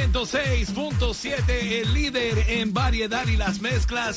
106.7, el líder en variedad y las mezclas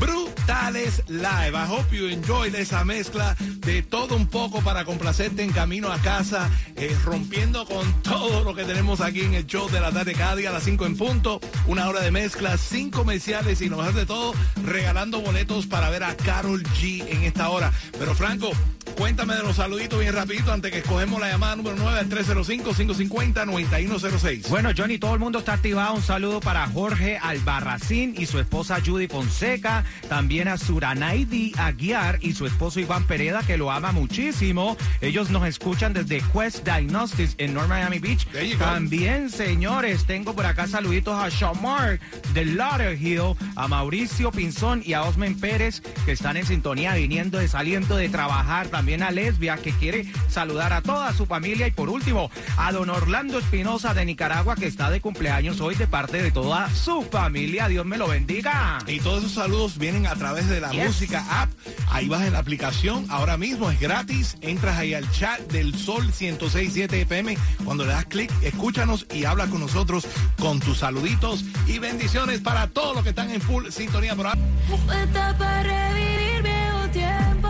brutales live. I hope you enjoyed esa mezcla de todo un poco para complacerte en camino a casa, eh, rompiendo con todo lo que tenemos aquí en el show de la tarde cada día a las 5 en punto. Una hora de mezcla, sin comerciales y lo mejor de todo, regalando boletos para ver a Carol G en esta hora. Pero Franco, cuéntame de los saluditos bien rapidito antes que escogemos la llamada número 9 al 305-550-9106. Bueno, Johnny, todo el mundo está activado. Un saludo para Jorge Albarracín y su esposa Judy Fonseca. También a Suranaidi Aguiar y su esposo Iván Pereda, que lo ama muchísimo. Ellos nos escuchan desde Quest Diagnostics en North Miami Beach. También, señores, tengo por acá saluditos a Shamar de Lauderhill, a Mauricio Pinzón y a Osmen Pérez, que están en sintonía viniendo de saliendo de trabajar. También a Lesbia, que quiere saludar a toda su familia. Y por último, a don Orlando Espinosa de Nicaragua, que está de cumpleaños hoy de parte de toda su familia. Dios me lo bendiga. Y todos esos saludos vienen a través de la Yes. música app. Ahí vas en la aplicación. Ahora mismo es gratis. Entras ahí al chat del Sol 1067 FM. Cuando le das clic, escúchanos y habla con nosotros con tus saluditos y bendiciones para todos los que están en full sintonía por ahí. Para revivir viejo tiempo,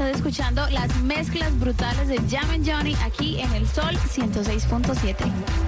escuchando las mezclas brutales de Jam Johnny aquí en el Sol 106.7.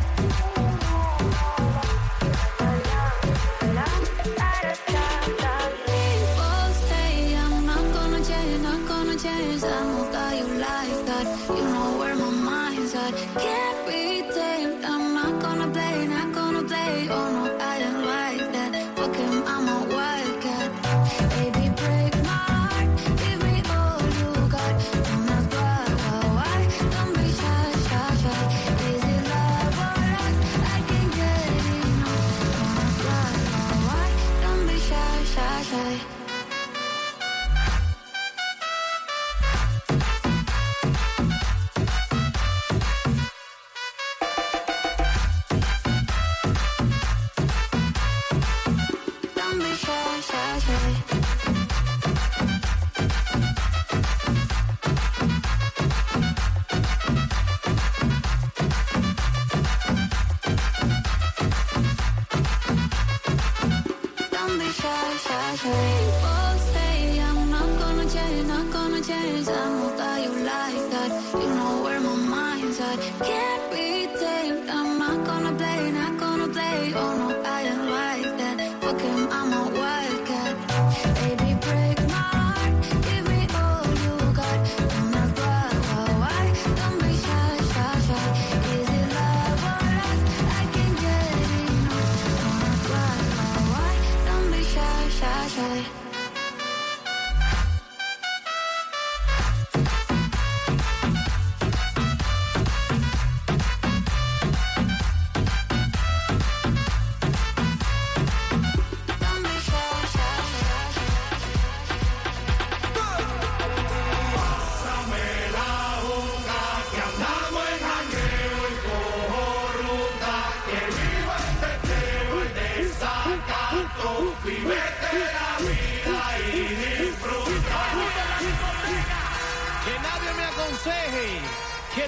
I'm not gonna change, not gonna change I'm a like that, you know where my mind's at Can't be damned, I'm not gonna play, not gonna play. Oh no, I don't like that. Fuck him, I'm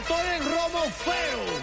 doctor en Romo Feo.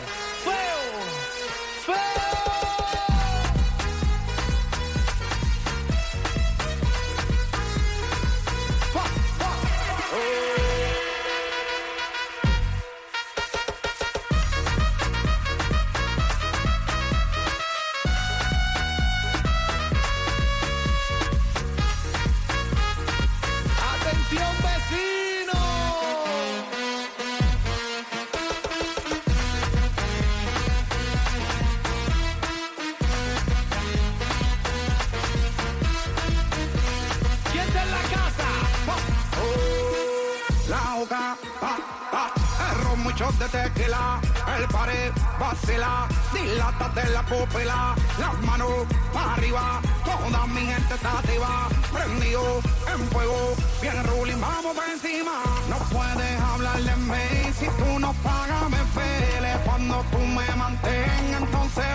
Muchos de tequila, el pared vacila, dilata de la pupila, las manos para arriba, toda mi gente está activa, prendido en fuego, viene ruling, vamos por encima, no puedes hablar de mí, si tú no pagas me pele, cuando tú me mantengas, entonces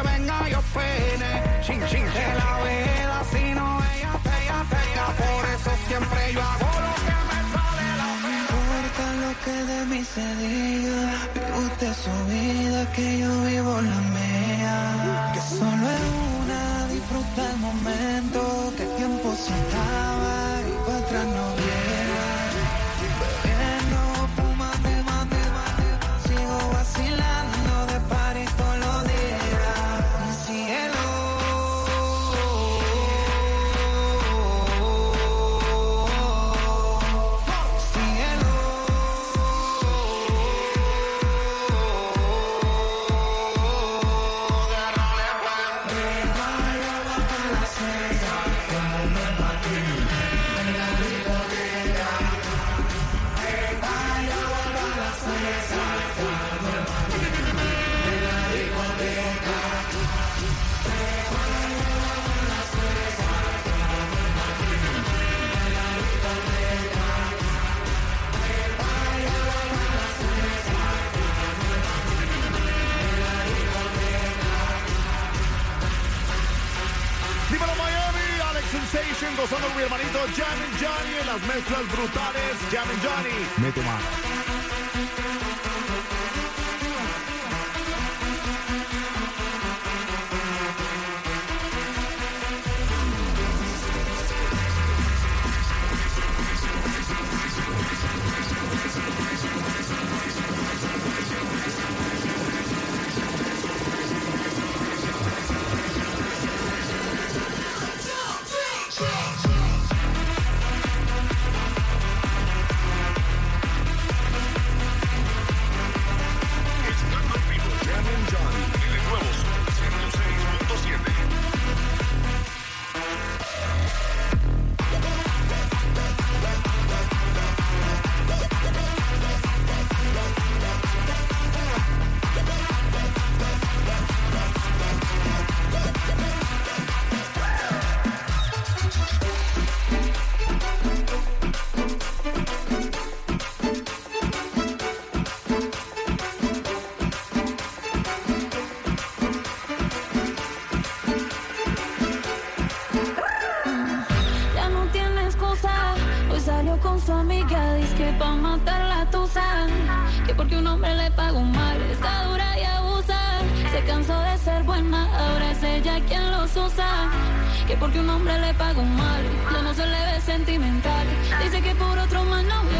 Dímelo Miami, Alex Sensation, gozando con mi hermanito Jam Johnny en las mezclas brutales. Jam Johnny, mete mano. Que pa' matar la tusa. Que porque un hombre le pagó mal, está dura y abusa. Se cansó de ser buena, ahora es ella quien los usa. Que porque un hombre le pagó mal, ya no se le ve sentimental. Dice que por otro más no